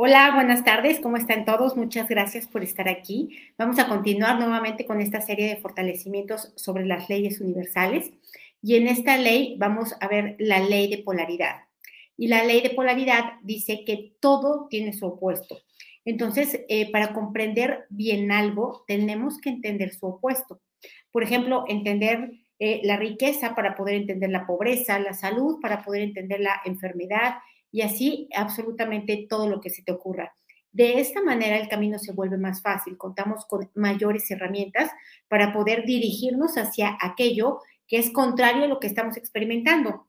Hola, buenas tardes, ¿cómo están todos? Muchas gracias por estar aquí. Vamos a continuar nuevamente con esta serie de fortalecimientos sobre las leyes universales. Y en esta ley vamos a ver la ley de polaridad. Y la ley de polaridad dice que todo tiene su opuesto. Entonces, eh, para comprender bien algo, tenemos que entender su opuesto. Por ejemplo, entender eh, la riqueza para poder entender la pobreza, la salud para poder entender la enfermedad y así absolutamente todo lo que se te ocurra. De esta manera el camino se vuelve más fácil, contamos con mayores herramientas para poder dirigirnos hacia aquello que es contrario a lo que estamos experimentando.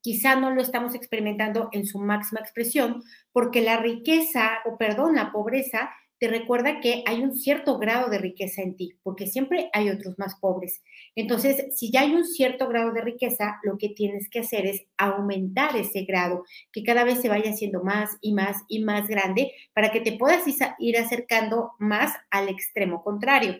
Quizá no lo estamos experimentando en su máxima expresión porque la riqueza, o perdón, la pobreza te recuerda que hay un cierto grado de riqueza en ti, porque siempre hay otros más pobres. Entonces, si ya hay un cierto grado de riqueza, lo que tienes que hacer es aumentar ese grado, que cada vez se vaya haciendo más y más y más grande para que te puedas ir acercando más al extremo contrario.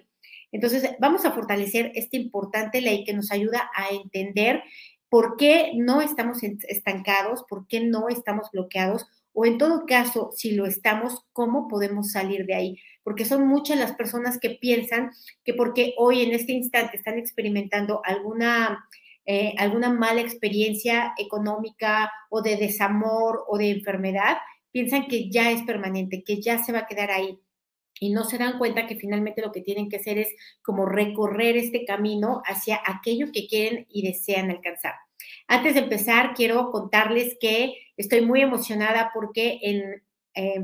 Entonces, vamos a fortalecer esta importante ley que nos ayuda a entender por qué no estamos estancados, por qué no estamos bloqueados o en todo caso, si lo estamos, ¿cómo podemos salir de ahí? Porque son muchas las personas que piensan que porque hoy en este instante están experimentando alguna, eh, alguna mala experiencia económica o de desamor o de enfermedad, piensan que ya es permanente, que ya se va a quedar ahí. Y no se dan cuenta que finalmente lo que tienen que hacer es como recorrer este camino hacia aquello que quieren y desean alcanzar. Antes de empezar, quiero contarles que estoy muy emocionada porque en,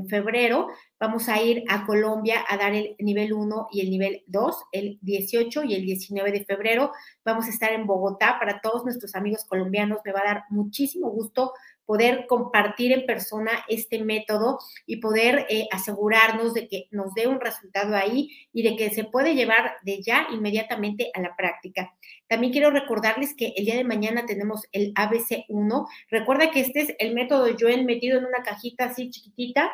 febrero vamos a ir a Colombia a dar el nivel 1 y el nivel 2, el 18 y el 19 de febrero. Vamos a estar en Bogotá para todos nuestros amigos colombianos. Me va a dar muchísimo gusto poder compartir en persona este método y poder eh, asegurarnos de que nos dé un resultado ahí y de que se puede llevar de ya inmediatamente a la práctica. También quiero recordarles que el día de mañana tenemos el ABC1. Recuerda que este es el método Joel metido en una cajita así chiquitita.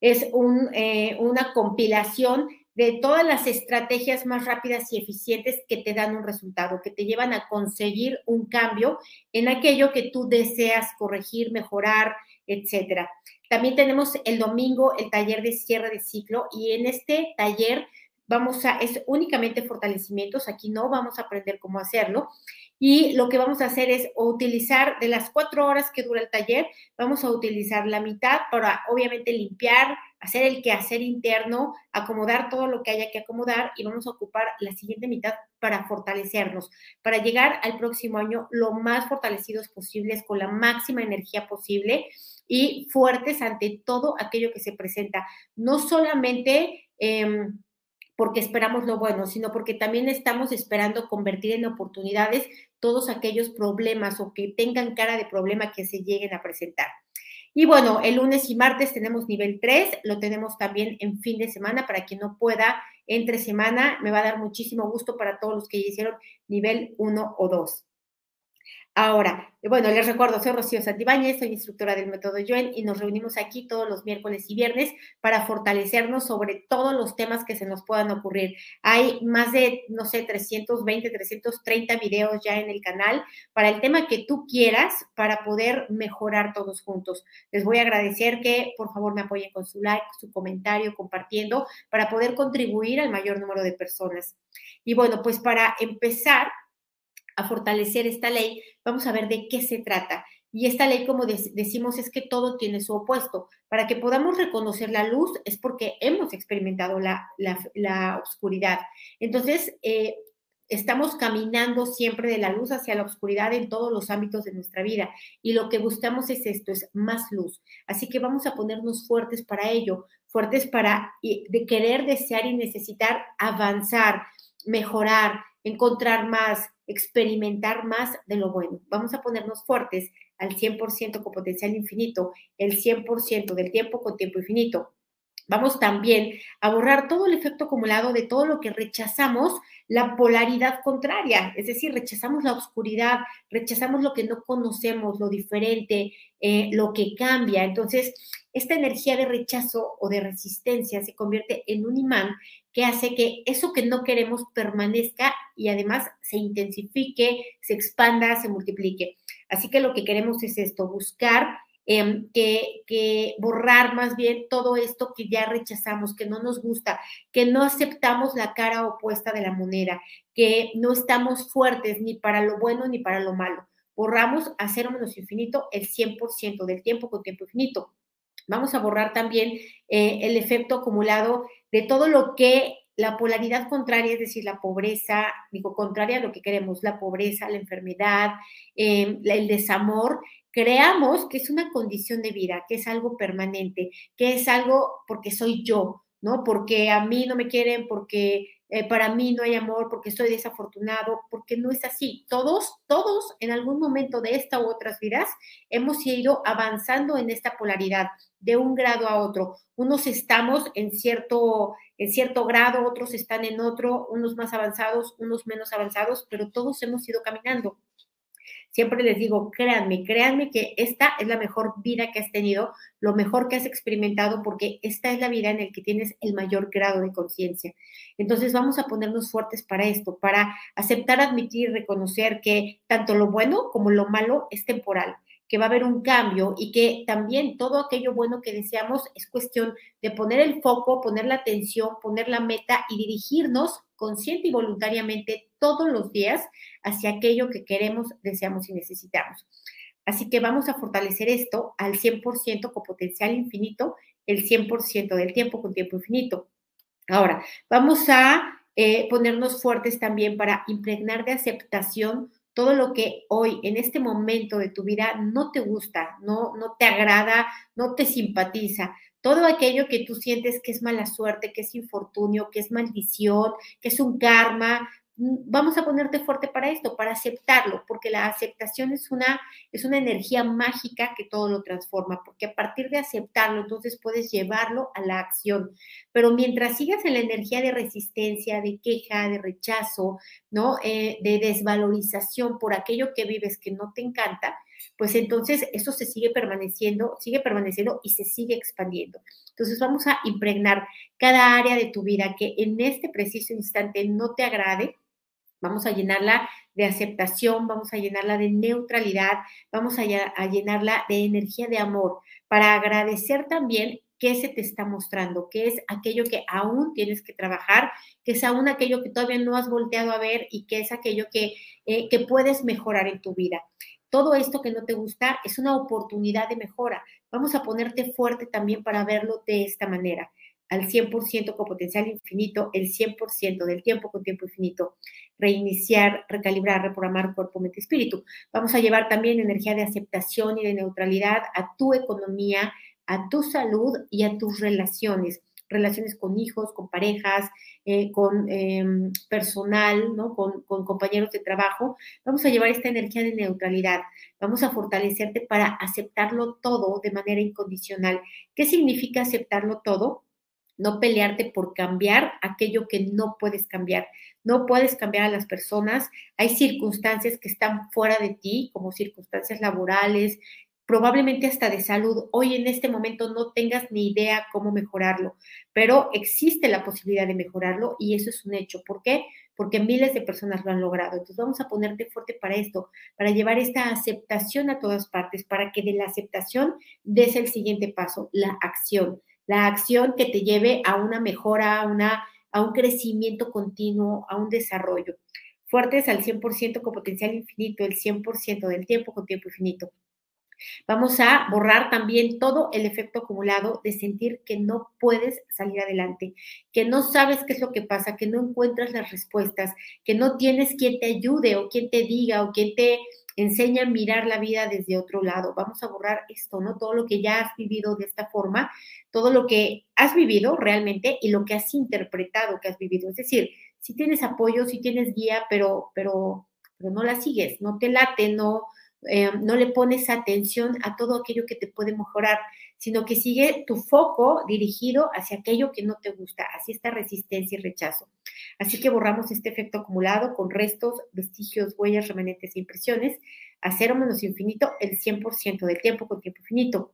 Es eh, una compilación de todas las estrategias más rápidas y eficientes que te dan un resultado, que te llevan a conseguir un cambio en aquello que tú deseas corregir, mejorar, etcétera. También tenemos el domingo el taller de cierre de ciclo y en este taller vamos a, es únicamente fortalecimientos, aquí no vamos a aprender cómo hacerlo. Y lo que vamos a hacer es utilizar de las cuatro horas que dura el taller, vamos a utilizar la mitad para obviamente limpiar, hacer el quehacer interno, acomodar todo lo que haya que acomodar y vamos a ocupar la siguiente mitad para fortalecernos, para llegar al próximo año lo más fortalecidos posibles, con la máxima energía posible y fuertes ante todo aquello que se presenta. No solamente... Em, porque esperamos lo bueno, sino porque también estamos esperando convertir en oportunidades todos aquellos problemas o que tengan cara de problema que se lleguen a presentar. Y bueno, el lunes y martes tenemos nivel 3, lo tenemos también en fin de semana para quien no pueda entre semana. Me va a dar muchísimo gusto para todos los que hicieron nivel 1 o 2. Ahora, bueno, les recuerdo, soy Rocío Santibáñez, soy instructora del método Joen y nos reunimos aquí todos los miércoles y viernes para fortalecernos sobre todos los temas que se nos puedan ocurrir. Hay más de, no sé, 320, 330 videos ya en el canal para el tema que tú quieras para poder mejorar todos juntos. Les voy a agradecer que por favor me apoyen con su like, su comentario, compartiendo para poder contribuir al mayor número de personas. Y bueno, pues para empezar, a fortalecer esta ley, vamos a ver de qué se trata. Y esta ley, como decimos, es que todo tiene su opuesto. Para que podamos reconocer la luz es porque hemos experimentado la, la, oscuridad. Entonces, eh, estamos caminando siempre de la luz hacia la oscuridad en todos los ámbitos de nuestra vida. Y lo que buscamos es esto, es más luz. Así que vamos a ponernos fuertes para ello, fuertes para de querer, desear y necesitar avanzar, mejorar, encontrar más, experimentar más de lo bueno. Vamos a ponernos fuertes al 100% con potencial infinito, el 100% del tiempo con tiempo infinito. Vamos también a borrar todo el efecto acumulado de todo lo que rechazamos, la polaridad contraria, es decir, rechazamos la oscuridad, rechazamos lo que no conocemos, lo diferente, eh, lo que cambia. Entonces, esta energía de rechazo o de resistencia se convierte en un imán que hace que eso que no queremos permanezca y además se intensifique, se expanda, se multiplique. Así que lo que queremos es esto, buscar em, que, que borrar más bien todo esto que ya rechazamos, que no nos gusta, que no aceptamos la cara opuesta de la moneda, que no estamos fuertes ni para lo bueno ni para lo malo. Borramos a cero menos infinito el 100% del tiempo con tiempo infinito. Vamos a borrar también eh, el efecto acumulado de todo lo que la polaridad contraria, es decir, la pobreza, digo, contraria a lo que queremos, la pobreza, la enfermedad, em, el desamor, creamos que es una condición de vida, que es algo permanente, que es algo porque soy yo, ¿no? Porque a mí no me quieren, porque eh, para mí no hay amor, porque soy desafortunado, porque no es así. Todos, todos en algún momento de esta u otras vidas hemos ido avanzando en esta polaridad de un grado a otro. Unos estamos en cierto, en cierto grado, otros están en otro, unos más avanzados, unos menos avanzados, pero todos hemos ido caminando. Siempre les digo, créanme, créanme que esta es la mejor vida que has tenido, lo mejor que has experimentado, porque esta es la vida en la que tienes el mayor grado de conciencia. Entonces vamos a ponernos fuertes para esto, para aceptar, admitir, reconocer que tanto lo bueno como lo malo es temporal que va a haber un cambio y que también todo aquello bueno que deseamos es cuestión de poner el foco, poner la atención, poner la meta y dirigirnos consciente y voluntariamente todos los días hacia aquello que queremos, deseamos y necesitamos. Así que vamos a fortalecer esto al 100% con potencial infinito, el 100% del tiempo con tiempo infinito. Ahora, vamos a eh, ponernos fuertes también para impregnar de aceptación todo lo que hoy, en este momento de tu vida, no te gusta, no, no te agrada, no te simpatiza. Todo aquello que tú sientes que es mala suerte, que es infortunio, que es maldición, que es un karma, vamos a ponerte fuerte para esto, para aceptarlo, porque la aceptación es una, es una energía mágica que todo lo transforma, porque a partir de aceptarlo, entonces puedes llevarlo a la acción. Pero mientras sigas en la energía de resistencia, de queja, de rechazo, ¿no? Eh, de desvalorización por aquello que vives que no te encanta, pues entonces eso se sigue permaneciendo, sigue permaneciendo y se sigue expandiendo. Entonces vamos a impregnar cada área de tu vida que en este preciso instante no te agrade, vamos a llenarla de aceptación, vamos a llenarla de neutralidad, vamos a, llenarla de energía de amor para agradecer también qué se te está mostrando, qué es aquello que aún tienes que trabajar, qué es aún aquello que todavía no has volteado a ver y qué es aquello que, eh, que puedes mejorar en tu vida todo esto que no te gusta es una oportunidad de mejora. Vamos a ponerte fuerte también para verlo de esta manera, al 100% con potencial infinito, el 100% del tiempo con tiempo infinito, reiniciar, recalibrar, reprogramar cuerpo, mente, espíritu. Vamos a llevar también energía de aceptación y de neutralidad a tu economía, a tu salud y a tus relaciones relaciones con hijos, con parejas, eh, con em, personal, ¿no? Con, con, compañeros de trabajo, vamos a llevar esta energía de neutralidad, vamos a fortalecerte para aceptarlo todo de manera incondicional. ¿Qué significa aceptarlo todo? No pelearte por cambiar aquello que no puedes cambiar. No puedes cambiar a las personas. Hay circunstancias que están fuera de ti, como circunstancias laborales, probablemente hasta de salud, hoy en este momento no tengas ni idea cómo mejorarlo, pero existe la posibilidad de mejorarlo y eso es un hecho. ¿Por qué? Porque miles de personas lo han logrado. Entonces vamos a ponerte fuerte para esto, para llevar esta aceptación a todas partes, para que de la aceptación des el siguiente paso, la acción. La acción que te lleve a una mejora, a, una, a un crecimiento continuo, a un desarrollo. Fuertes al 100% con potencial infinito, el 100% del tiempo con tiempo infinito. Vamos a borrar también todo el efecto acumulado de sentir que no puedes salir adelante, que no sabes qué es lo que pasa, que no encuentras las respuestas, que no tienes quien te ayude o quien te diga o quien te enseñe a mirar la vida desde otro lado. Vamos a borrar esto, ¿no? Todo lo que ya has vivido de esta forma, todo lo que has vivido realmente y lo que has interpretado que has vivido. Es decir, si tienes apoyo, si tienes guía, pero, pero, pero no la sigues, no te late, no, eh, no le pones atención a todo aquello que te puede mejorar, sino que sigue tu foco dirigido hacia aquello que no te gusta, hacia esta resistencia y rechazo. Así que borramos este efecto acumulado con restos, vestigios, huellas, remanentes e impresiones a cero menos infinito el 100% del tiempo con tiempo infinito.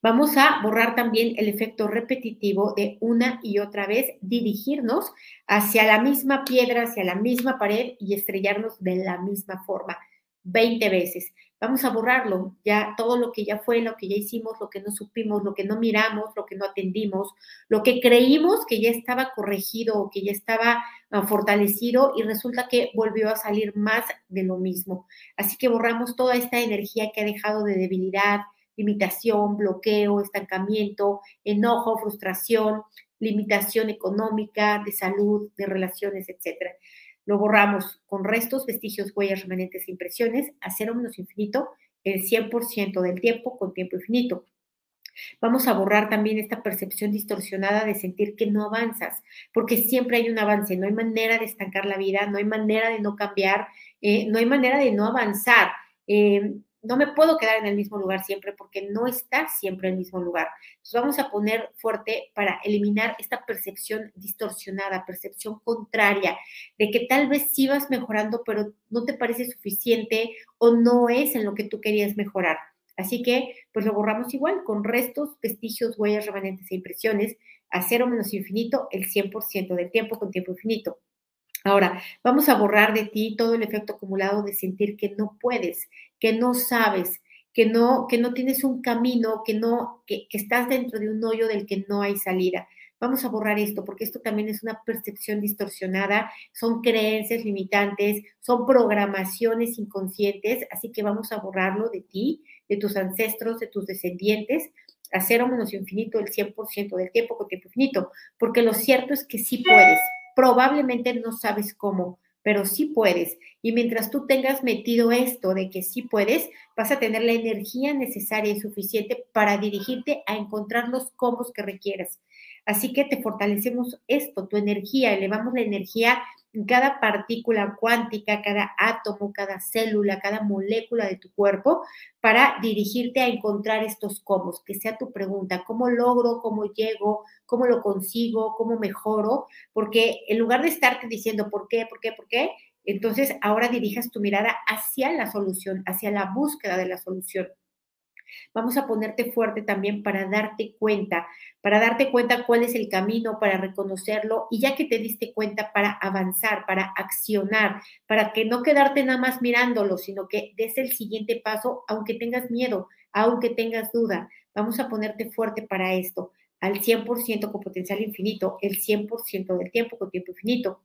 Vamos a borrar también el efecto repetitivo de una y otra vez dirigirnos hacia la misma piedra, hacia la misma pared y estrellarnos de la misma forma. 20 veces. Vamos a borrarlo, ya todo lo que ya fue, lo que ya hicimos, lo que no supimos, lo que no miramos, lo que no atendimos, lo que creímos que ya estaba corregido o que ya estaba ah, fortalecido y resulta que volvió a salir más de lo mismo. Así que borramos toda esta energía que ha dejado de debilidad, limitación, bloqueo, estancamiento, enojo, frustración, limitación económica, de salud, de relaciones, etcétera. Lo borramos con restos, vestigios, huellas, remanentes impresiones a cero menos infinito el 100% del tiempo con tiempo infinito. Vamos a borrar también esta percepción distorsionada de sentir que no avanzas, porque siempre hay un avance, no hay manera de estancar la vida, no hay manera de no cambiar, eh, no hay manera de no avanzar. Eh, no me puedo quedar en el mismo lugar siempre porque no está siempre en el mismo lugar. Entonces vamos a poner fuerte para eliminar esta percepción distorsionada, percepción contraria, de que tal vez sí vas mejorando, pero no te parece suficiente o no es en lo que tú querías mejorar. Así que, pues lo borramos igual, con restos, vestigios, huellas, remanentes e impresiones, a cero menos infinito, el 100% del tiempo con tiempo infinito. Ahora, vamos a borrar de ti todo el efecto acumulado de sentir que no puedes, que no sabes, que no, que no tienes un camino, que no, que, estás dentro de un hoyo del que no hay salida. Vamos a borrar esto porque esto también es una percepción distorsionada, son creencias limitantes, son programaciones inconscientes, así que vamos a borrarlo de ti, de tus ancestros, de tus descendientes, a cero menos infinito el 100% del tiempo con tiempo infinito, porque lo cierto es que sí puedes probablemente no sabes cómo, pero sí puedes. Y mientras tú tengas metido esto de que sí puedes, vas a tener la energía necesaria y suficiente para dirigirte a encontrar los combos que requieras. Así que te fortalecemos esto, tu energía, elevamos la energía cada partícula cuántica, cada átomo, cada célula, cada molécula de tu cuerpo para dirigirte a encontrar estos cómo, que sea tu pregunta, ¿cómo logro, cómo llego, cómo lo consigo, cómo mejoro? Porque en lugar de estarte diciendo por qué, por qué, por qué, entonces ahora dirijas tu mirada hacia la solución, hacia la búsqueda de la solución. Vamos a ponerte fuerte también para darte cuenta, para darte cuenta cuál es el camino, para reconocerlo y ya que te diste cuenta, para avanzar, para accionar, para que no quedarte nada más mirándolo, sino que des el siguiente paso, aunque tengas miedo, aunque tengas duda. Vamos a ponerte fuerte para esto, al 100% con potencial infinito, el 100% del tiempo con tiempo infinito.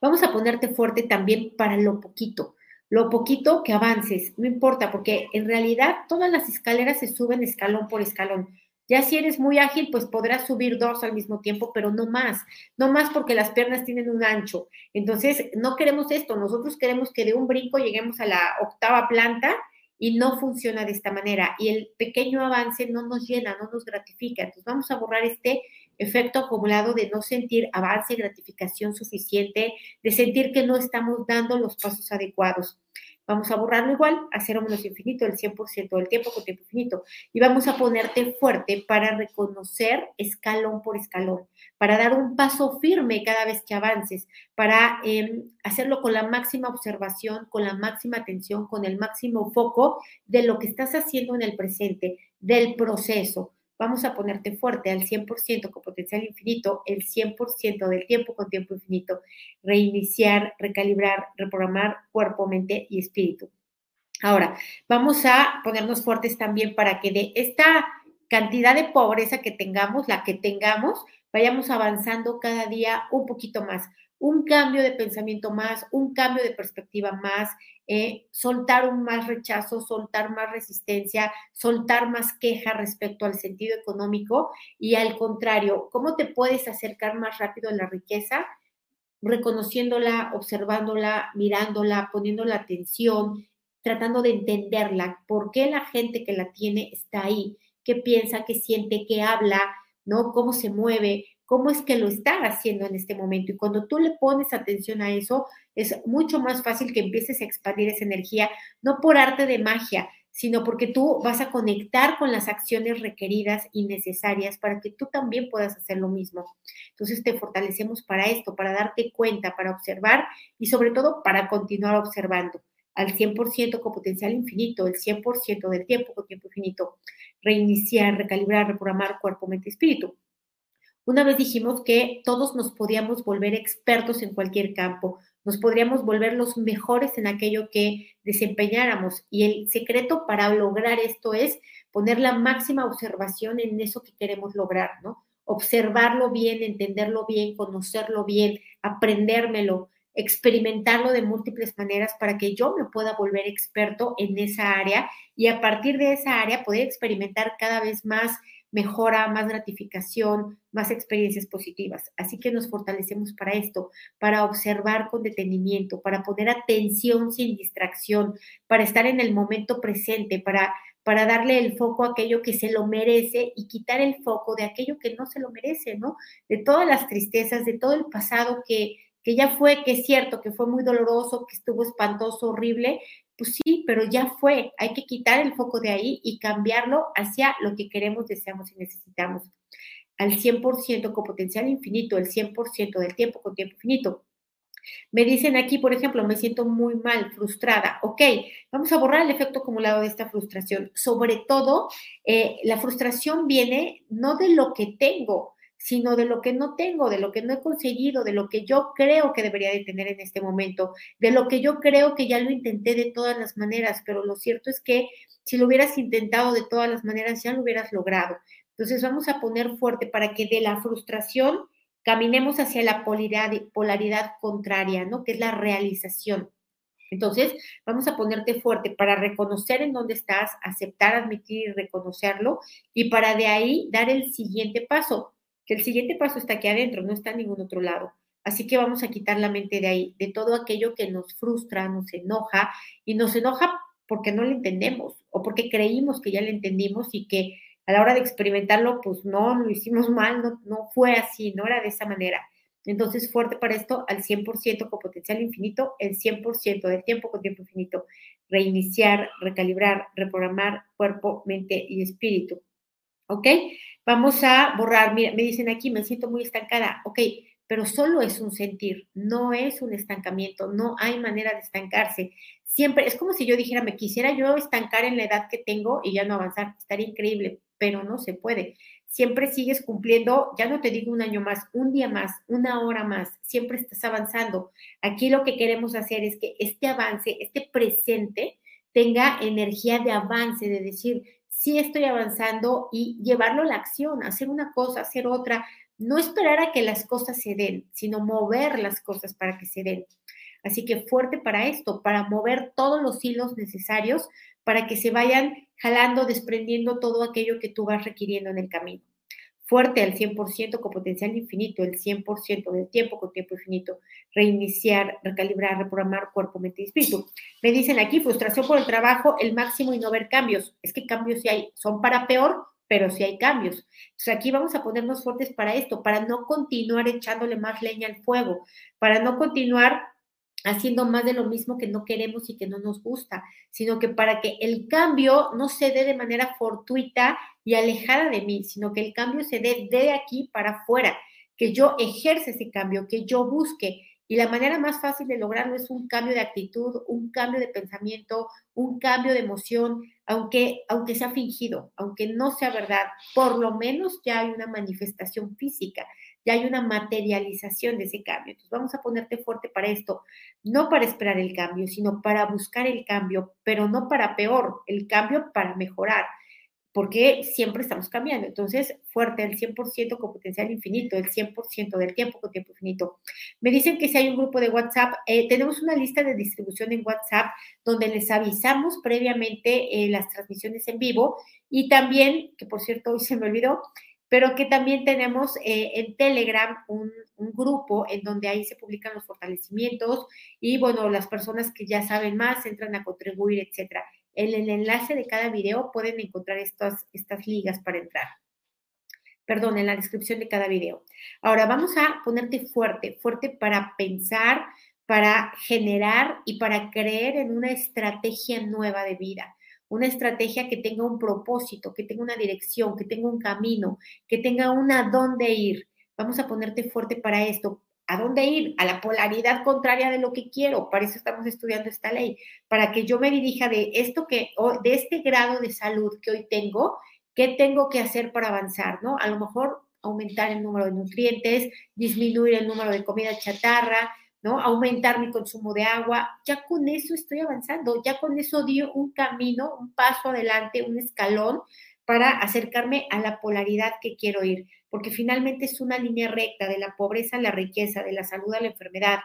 Vamos a ponerte fuerte también para lo poquito lo poquito que avances, no importa, porque en realidad todas las escaleras se suben escalón por escalón. Ya si eres muy ágil, pues podrás subir dos al mismo tiempo, pero no más, no más porque las piernas tienen un ancho. Entonces, no queremos esto, nosotros queremos que de un brinco lleguemos a la octava planta y no funciona de esta manera. Y el pequeño avance no nos llena, no nos gratifica. Entonces, vamos a borrar este efecto acumulado de no sentir avance y gratificación suficiente, de sentir que no estamos dando los pasos adecuados. Vamos a borrarlo igual a cero menos infinito, el 100% del tiempo con tiempo infinito. Y vamos a ponerte fuerte para reconocer escalón por escalón, para dar un paso firme cada vez que avances, para em, hacerlo con la máxima observación, con la máxima atención, con el máximo foco de lo que estás haciendo en el presente, del proceso vamos a ponerte fuerte al 100% con potencial infinito, el 100% del tiempo con tiempo infinito, reiniciar, recalibrar, reprogramar cuerpo, mente y espíritu. Ahora, vamos a ponernos fuertes también para que de esta cantidad de pobreza que tengamos, la que tengamos, vayamos avanzando cada día un poquito más un cambio de pensamiento más, un cambio de perspectiva más, eh, soltar un más rechazo, soltar más resistencia, soltar más queja respecto al sentido económico y al contrario, ¿cómo te puedes acercar más rápido a la riqueza? Reconociéndola, observándola, mirándola, poniendo la atención, tratando de entenderla, por qué la gente que la tiene está ahí, qué piensa, qué siente, qué habla, ¿no? Cómo se mueve, cómo es que lo está haciendo en este momento. Y cuando tú le pones atención a eso, es mucho más fácil que empieces a expandir esa energía, no por arte de magia, sino porque tú vas a conectar con las acciones requeridas y necesarias para que tú también puedas hacer lo mismo. Entonces te fortalecemos para esto, para darte cuenta, para observar y sobre todo para continuar observando al 100% con potencial infinito, el 100% del tiempo con tiempo infinito, reiniciar, recalibrar, reprogramar cuerpo, mente, espíritu. Una vez dijimos que todos nos podíamos volver expertos en cualquier campo. nos podríamos volver los mejores en aquello que desempeñáramos. Y el secreto para lograr esto es poner la máxima observación en eso que queremos lograr, ¿no? Observarlo bien, entenderlo bien, conocerlo bien, aprendérmelo, experimentarlo de múltiples maneras para que yo me pueda volver experto en esa área y a partir de esa área poder experimentar cada vez más mejora, más gratificación, más experiencias positivas. Así que nos fortalecemos para esto, para observar con detenimiento, para poner atención sin distracción, para estar en el momento presente, para, para darle el foco a aquello que se lo merece y quitar el foco de aquello que no se lo merece, ¿no? De todas las tristezas, de todo el pasado que, que ya fue, que es cierto, que fue muy doloroso, que estuvo espantoso, horrible, pues sí, pero ya fue, hay que quitar el foco de ahí y cambiarlo hacia lo que queremos, deseamos y necesitamos. Al 100% con potencial infinito, el 100% del tiempo con tiempo infinito. Me dicen aquí, por ejemplo, me siento muy mal, frustrada. Ok, vamos a borrar el efecto acumulado de esta frustración. Sobre todo, eh, la frustración viene no de lo que tengo, sino de lo que no tengo, de lo que no he conseguido, de lo que yo creo que debería de tener en este momento, de lo que yo creo que ya lo intenté de todas las maneras, pero lo cierto es que si lo hubieras intentado de todas las maneras, ya lo hubieras logrado. Entonces vamos a poner fuerte para que de la frustración caminemos hacia la polaridad, polaridad contraria, ¿no? Que es la realización. Entonces, vamos a ponerte fuerte para reconocer en dónde estás, aceptar, admitir y reconocerlo, y para de ahí dar el siguiente paso que el siguiente paso está aquí adentro, no está en ningún otro lado. Así que vamos a quitar la mente de ahí, de todo aquello que nos frustra, nos enoja y nos enoja porque no lo entendemos o porque creímos que ya lo entendimos y que a la hora de experimentarlo, pues no, lo hicimos mal, no, no fue así, no era de esa manera. Entonces, fuerte para esto, al 100% con potencial infinito, el 100% del tiempo con tiempo infinito. Reiniciar, recalibrar, reprogramar cuerpo, mente y espíritu. ¿Ok? Vamos a borrar, mira, me dicen aquí, me siento muy estancada, ok, pero solo es un sentir, no es un estancamiento, no hay manera de estancarse. Siempre, es como si yo dijera, me quisiera yo estancar en la edad que tengo y ya no avanzar, estaría increíble, pero no se puede. Siempre sigues cumpliendo, ya no te digo un año más, un día más, una hora más, siempre estás avanzando. Aquí lo que queremos hacer es que este avance, este presente, tenga energía de avance, de decir, sí estoy avanzando y llevarlo a la acción, hacer una cosa, hacer otra, no esperar a que las cosas se den, sino mover las cosas para que se den. Así que fuerte para esto, para mover todos los hilos necesarios para que se vayan jalando, desprendiendo todo aquello que tú vas requiriendo en el camino fuerte al 100% con potencial infinito, el 100% del tiempo con tiempo infinito, reiniciar, recalibrar, reprogramar cuerpo, mente y espíritu. Me dicen aquí, frustración por el trabajo, el máximo y no ver cambios. Es que cambios sí hay, son para peor, pero sí hay cambios. Entonces aquí vamos a ponernos fuertes para esto, para no continuar echándole más leña al fuego, para no continuar haciendo más de lo mismo que no queremos y que no nos gusta, sino que para que el cambio no se dé de manera fortuita y alejada de mí, sino que el cambio se dé de aquí para afuera, que yo ejerce ese cambio, que yo busque. Y la manera más fácil de lograrlo es un cambio de actitud, un cambio de pensamiento, un cambio de emoción, aunque, aunque sea fingido, aunque no sea verdad, por lo menos ya hay una manifestación física ya hay una materialización de ese cambio. Entonces vamos a ponerte fuerte para esto, no para esperar el cambio, sino para buscar el cambio, pero no para peor, el cambio para mejorar, porque siempre estamos cambiando. Entonces, fuerte, el 100% con potencial infinito, el 100% del tiempo con tiempo infinito. Me dicen que si hay un grupo de WhatsApp, eh, tenemos una lista de distribución en WhatsApp donde les avisamos previamente eh, las transmisiones en vivo y también, que por cierto hoy se me olvidó, pero que también tenemos eh, en Telegram un, grupo en donde ahí se publican los fortalecimientos y bueno, las personas que ya saben más entran a contribuir, etcétera. En el enlace de cada video pueden encontrar estas, estas ligas para entrar. Perdón, en la descripción de cada video. Ahora vamos a ponerte fuerte, fuerte para pensar, para generar y para creer en una estrategia nueva de vida una estrategia que tenga un propósito, que tenga una dirección, que tenga un camino, que tenga una dónde ir. Vamos a ponerte fuerte para esto. ¿A dónde ir? A la polaridad contraria de lo que quiero. Para eso estamos estudiando esta ley, para que yo me dirija de esto que, de este grado de salud que hoy tengo, ¿qué tengo que hacer para avanzar? ¿No? A lo mejor aumentar el número de nutrientes, disminuir el número de comida chatarra, ¿no? Aumentar mi consumo de agua, ya con eso estoy avanzando, ya con eso dio un camino, un paso adelante, un escalón para acercarme a la polaridad que quiero ir, porque finalmente es una línea recta de la pobreza a la riqueza, de la salud a la enfermedad,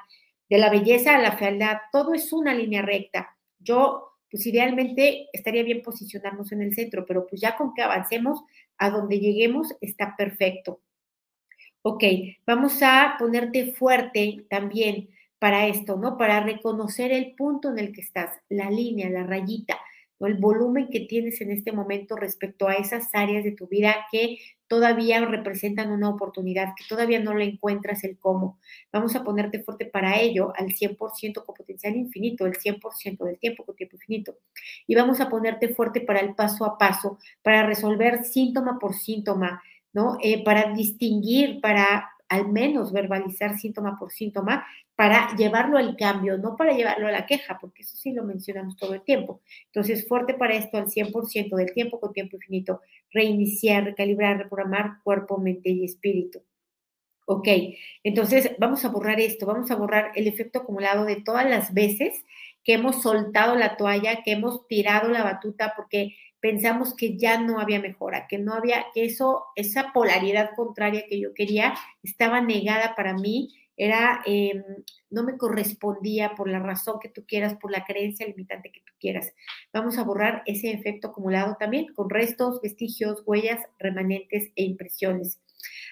de la belleza a la fealdad, todo es una línea recta. Yo, pues idealmente estaría bien posicionarnos en el centro, pero pues ya con que avancemos a donde lleguemos está perfecto. Ok, vamos a ponerte fuerte también para esto, ¿no? Para reconocer el punto en el que estás, la línea, la rayita, ¿no? el volumen que tienes en este momento respecto a esas áreas de tu vida que todavía representan una oportunidad, que todavía no le encuentras el cómo. Vamos a ponerte fuerte para ello al 100% con potencial infinito, el 100% del tiempo con tiempo infinito. Y vamos a ponerte fuerte para el paso a paso, para resolver síntoma por síntoma, Eh, para distinguir, para al menos verbalizar síntoma por síntoma, para llevarlo al cambio, no para llevarlo a la queja, porque eso sí lo mencionamos todo el tiempo. Entonces, fuerte para esto al 100% del tiempo con tiempo infinito, reiniciar, recalibrar, reprogramar cuerpo, mente y espíritu. Ok, entonces vamos a borrar esto, vamos a borrar el efecto acumulado de todas las veces que hemos soltado la toalla, que hemos tirado la batuta porque pensamos que ya no había mejora, que no había, que eso, esa polaridad contraria que yo quería estaba negada para mí, era, em, no me correspondía por la razón que tú quieras, por la creencia limitante que tú quieras. Vamos a borrar ese efecto acumulado también con restos, vestigios, huellas, remanentes e impresiones.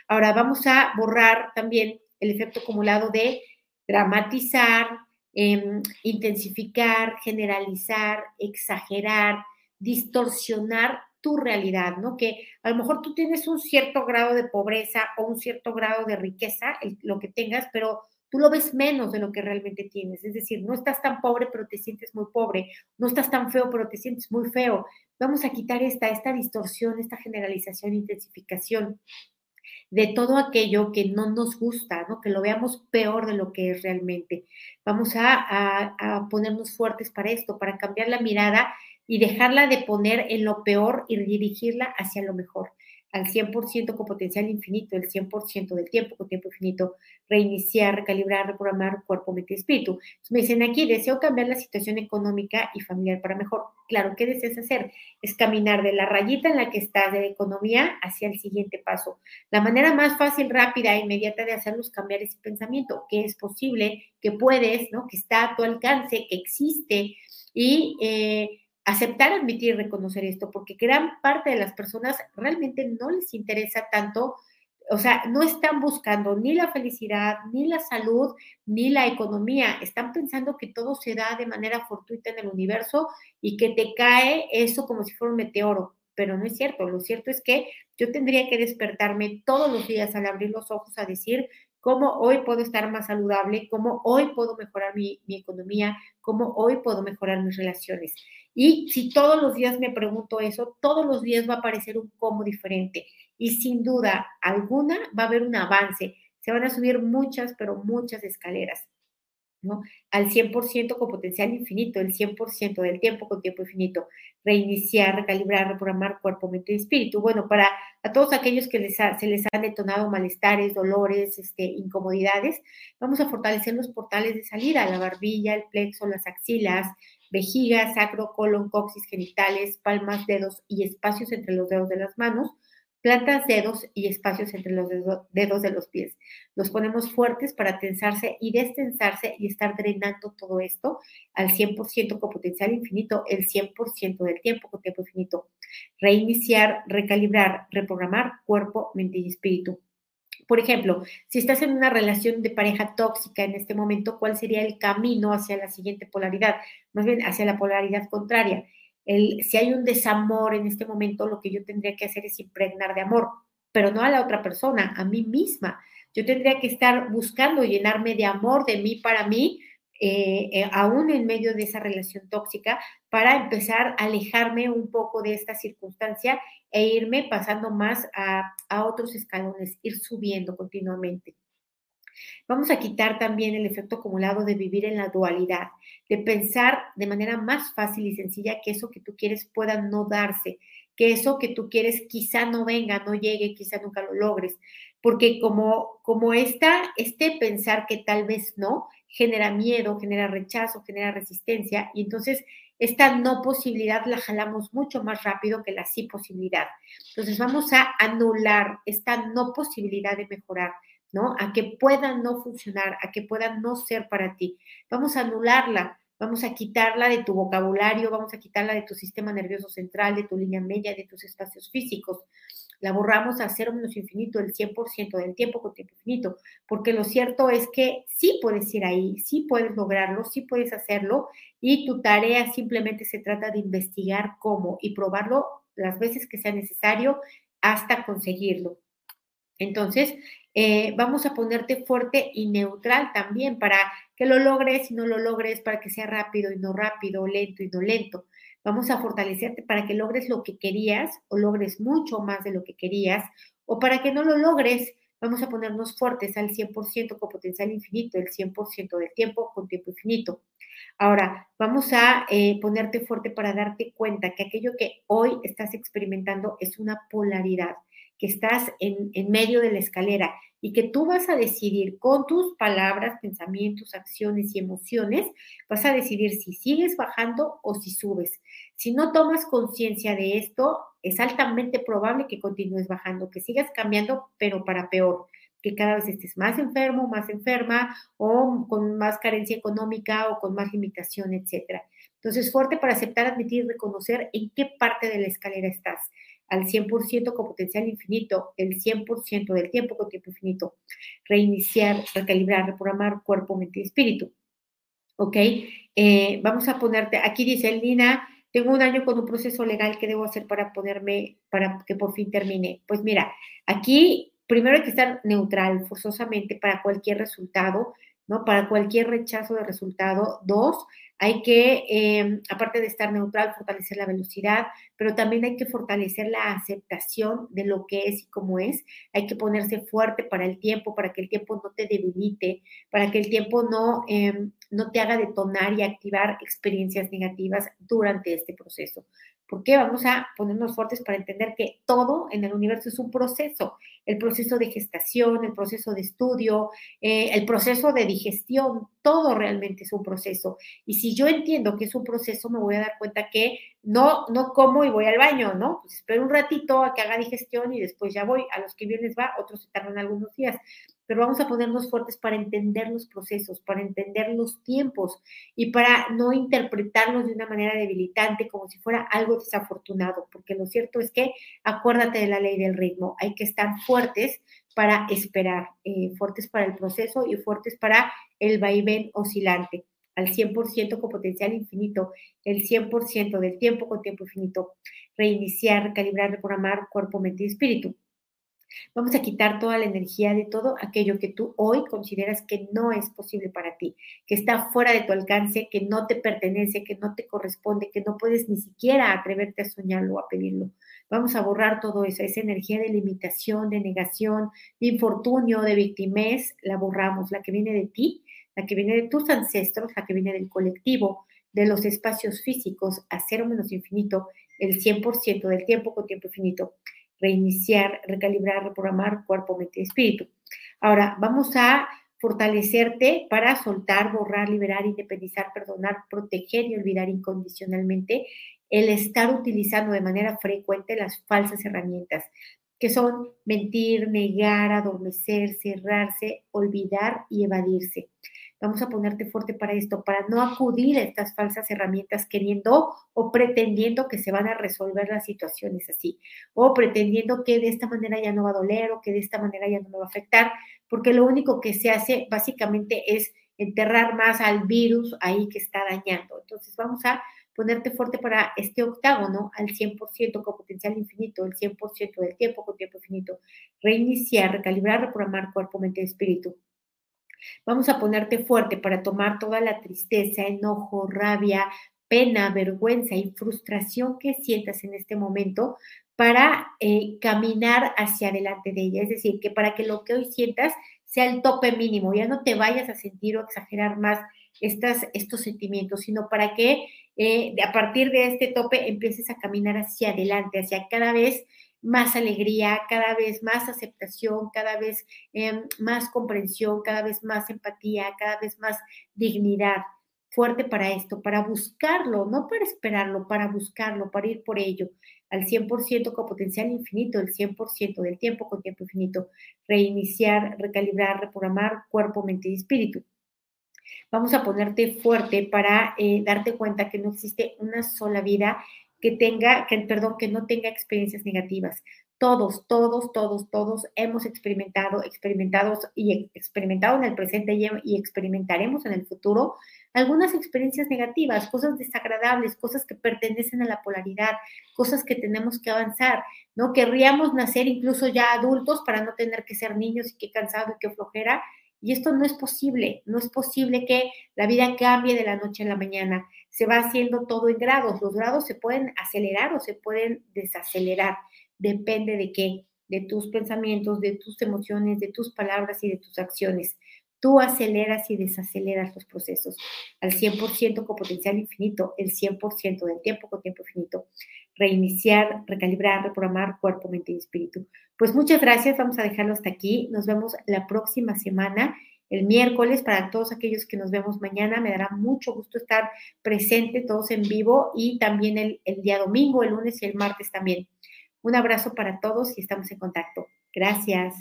Ahora vamos a borrar también el efecto acumulado de dramatizar, em, intensificar, generalizar, exagerar, distorsionar tu realidad, ¿no? Que a lo mejor tú tienes un cierto grado de pobreza o un cierto grado de riqueza, lo que tengas, pero tú lo ves menos de lo que realmente tienes. Es decir, no estás tan pobre, pero te sientes muy pobre. No estás tan feo, pero te sientes muy feo. Vamos a quitar esta, esta distorsión, esta generalización, intensificación de todo aquello que no nos gusta, ¿no? que lo veamos peor de lo que es realmente. Vamos a, a ponernos fuertes para esto, para cambiar la mirada y dejarla de poner en lo peor y dirigirla hacia lo mejor, al 100% con potencial infinito, el 100% del tiempo con tiempo infinito, reiniciar, recalibrar, reprogramar cuerpo, mente y espíritu. Me dicen aquí, deseo cambiar la situación económica y familiar para mejor. Claro, ¿qué deseas hacer? Es caminar de la rayita en la que estás de economía hacia el siguiente paso. La manera más fácil, rápida e inmediata de hacerlo es cambiar ese pensamiento, que es posible, que puedes, ¿no? que está a tu alcance, que existe y... Eh, aceptar, admitir y reconocer esto, porque gran parte de las personas realmente no les interesa tanto, o sea, no están buscando ni la felicidad, ni la salud, ni la economía, están pensando que todo se da de manera fortuita en el universo y que te cae eso como si fuera un meteoro, pero no es cierto, lo cierto es que yo tendría que despertarme todos los días al abrir los ojos a decir, cómo hoy puedo estar más saludable, cómo hoy puedo mejorar mi, mi, economía, cómo hoy puedo mejorar mis relaciones. Y si todos los días me pregunto eso, todos los días va a aparecer un cómo diferente. Y sin duda alguna va a haber un avance. Se van a subir muchas, pero muchas escaleras. ¿no? Al 100% con potencial infinito, el 100% del tiempo con tiempo infinito, reiniciar, recalibrar, reprogramar cuerpo, mente y espíritu. Bueno, para a todos aquellos que se les han detonado malestares, dolores, este, incomodidades, vamos a fortalecer los portales de salida, la barbilla, el plexo, las axilas, vejiga, sacro, colon, coxis, genitales, palmas, dedos y espacios entre los dedos de las manos, plantas, dedos y espacios entre los dedos de los pies. Los ponemos fuertes para tensarse y destensarse y estar drenando todo esto al 100% con potencial infinito, el 100% del tiempo con tiempo infinito. Reiniciar, recalibrar, reprogramar cuerpo, mente y espíritu. Por ejemplo, si estás en una relación de pareja tóxica en este momento, ¿cuál sería el camino hacia la siguiente polaridad? Más bien hacia la polaridad contraria. El, si hay un desamor en este momento, lo que yo tendría que hacer es impregnar de amor, pero no a la otra persona, a mí misma. Yo tendría que estar buscando llenarme de amor de mí para mí, eh, eh, aún en medio de esa relación tóxica, para empezar a alejarme un poco de esta circunstancia e irme pasando más a, otros escalones, ir subiendo continuamente. Vamos a quitar también el efecto acumulado de vivir en la dualidad, de pensar de manera más fácil y sencilla que eso que tú quieres pueda no darse, que eso que tú quieres quizá no venga, no llegue, quizá nunca lo logres, porque como, como esta, este pensar que tal vez no, genera miedo, genera rechazo, genera resistencia y entonces esta no posibilidad la jalamos mucho más rápido que la sí posibilidad. Entonces vamos a anular esta no posibilidad de mejorar, ¿no? A que pueda no funcionar, a que pueda no ser para ti. Vamos a anularla, vamos a quitarla de tu vocabulario, vamos a quitarla de tu sistema nervioso central, de tu línea media, de tus espacios físicos la borramos a cero menos infinito el 100% del tiempo con tiempo infinito, porque lo cierto es que sí puedes ir ahí, sí puedes lograrlo, sí puedes hacerlo y tu tarea simplemente se trata de investigar cómo y probarlo las veces que sea necesario hasta conseguirlo. Entonces, eh, vamos a ponerte fuerte y neutral también para que lo logres y no lo logres, para que sea rápido y no rápido, lento y no lento. Vamos a fortalecerte para que logres lo que querías o logres mucho más de lo que querías o para que no lo logres. Vamos a ponernos fuertes al 100% con potencial infinito, el 100% del tiempo con tiempo infinito. Ahora, vamos a eh, ponerte fuerte para darte cuenta que aquello que hoy estás experimentando es una polaridad que estás en, medio de la escalera y que tú vas a decidir con tus palabras, pensamientos, acciones y emociones, vas a decidir si sigues bajando o si subes. Si no tomas conciencia de esto, es altamente probable que continúes bajando, que sigas cambiando, pero para peor, que cada vez estés más enfermo, más enferma o con más carencia económica o con más limitación, etcétera. Entonces, fuerte para aceptar, admitir, reconocer en qué parte de la escalera estás al 100% con potencial infinito, el 100% del tiempo con tiempo infinito. Reiniciar, recalibrar, reprogramar cuerpo, mente y espíritu. ¿Ok? Eh, vamos a ponerte, aquí dice Lina, tengo un año con un proceso legal que debo hacer para ponerme, para que por fin termine. Pues mira, aquí primero hay que estar neutral forzosamente para cualquier resultado, ¿no? Para cualquier rechazo de resultado. Dos, hay que, em, aparte de estar neutral, fortalecer la velocidad, pero también hay que fortalecer la aceptación de lo que es y cómo es. Hay que ponerse fuerte para el tiempo, para que el tiempo no te debilite, para que el tiempo no, em, no te haga detonar y activar experiencias negativas durante este proceso. ¿Por qué? Vamos a ponernos fuertes para entender que todo en el universo es un proceso. El proceso de gestación, el proceso de estudio, eh, el proceso de digestión, todo realmente es un proceso. Y si yo entiendo que es un proceso, me voy a dar cuenta que no, no como y voy al baño, ¿no? Pues espero un ratito a que haga digestión y después ya voy. A los que bien va, otros se tardan algunos días pero vamos a ponernos fuertes para entender los procesos, para entender los tiempos y para no interpretarlos de una manera debilitante como si fuera algo desafortunado, porque lo cierto es que acuérdate de la ley del ritmo, hay que estar fuertes para esperar, eh, fuertes para el proceso y fuertes para el vaivén oscilante al 100% con potencial infinito, el 100% del tiempo con tiempo infinito, reiniciar, calibrar, reprogramar cuerpo, mente y espíritu. Vamos a quitar toda la energía de todo aquello que tú hoy consideras que no es posible para ti, que está fuera de tu alcance, que no te pertenece, que no te corresponde, que no puedes ni siquiera atreverte a soñarlo o a pedirlo. Vamos a borrar todo eso, esa energía de limitación, de negación, de infortunio, de victimez, la borramos, la que viene de ti, la que viene de tus ancestros, la que viene del colectivo, de los espacios físicos a cero menos infinito, el 100% del tiempo con tiempo infinito reiniciar, recalibrar, reprogramar cuerpo, mente y espíritu. Ahora, vamos a fortalecerte para soltar, borrar, liberar, independizar, perdonar, proteger y olvidar incondicionalmente el estar utilizando de manera frecuente las falsas herramientas, que son mentir, negar, adormecer, cerrarse, olvidar y evadirse. Vamos a ponerte fuerte para esto, para no acudir a estas falsas herramientas queriendo o pretendiendo que se van a resolver las situaciones así, o pretendiendo que de esta manera ya no va a doler o que de esta manera ya no me va a afectar, porque lo único que se hace básicamente es enterrar más al virus ahí que está dañando. Entonces vamos a ponerte fuerte para este octágono al 100% con potencial infinito, el 100% del tiempo con tiempo infinito, reiniciar, recalibrar, reprogramar cuerpo, mente y espíritu Vamos a ponerte fuerte para tomar toda la tristeza, enojo, rabia, pena, vergüenza y frustración que sientas en este momento para eh, caminar hacia adelante de ella. Es decir, que para que lo que hoy sientas sea el tope mínimo, ya no te vayas a sentir o exagerar más estas, estos sentimientos, sino para que eh, a partir de este tope empieces a caminar hacia adelante, hacia cada vez más alegría, cada vez más aceptación, cada vez em, más comprensión, cada vez más empatía, cada vez más dignidad. Fuerte para esto, para buscarlo, no para esperarlo, para buscarlo, para ir por ello, al 100% con potencial infinito, el 100% del tiempo con tiempo infinito, reiniciar, recalibrar, reprogramar cuerpo, mente y espíritu. Vamos a ponerte fuerte para eh, darte cuenta que no existe una sola vida que tenga, que, perdón, que no tenga experiencias negativas. Todos, todos, todos, todos hemos experimentado, experimentados y experimentado en el presente y, experimentaremos en el futuro algunas experiencias negativas, cosas desagradables, cosas que pertenecen a la polaridad, cosas que tenemos que avanzar, ¿no? Querríamos nacer incluso ya adultos para no tener que ser niños y qué cansado y qué flojera. Y esto no es posible, no es posible que la vida cambie de la noche a la mañana se va haciendo todo en grados. Los grados se pueden acelerar o se pueden desacelerar. Depende de qué, de tus pensamientos, de tus emociones, de tus palabras y de tus acciones. Tú aceleras y desaceleras los procesos al 100% con potencial infinito, el 100% del tiempo con tiempo infinito. Reiniciar, recalibrar, reprogramar cuerpo, mente y espíritu. Pues muchas gracias, vamos a dejarlo hasta aquí. Nos vemos la próxima semana el miércoles. Para todos aquellos que nos vemos mañana, me dará mucho gusto estar presente todos en vivo y también el, día domingo, el lunes y el martes también. Un abrazo para todos y estamos en contacto. Gracias.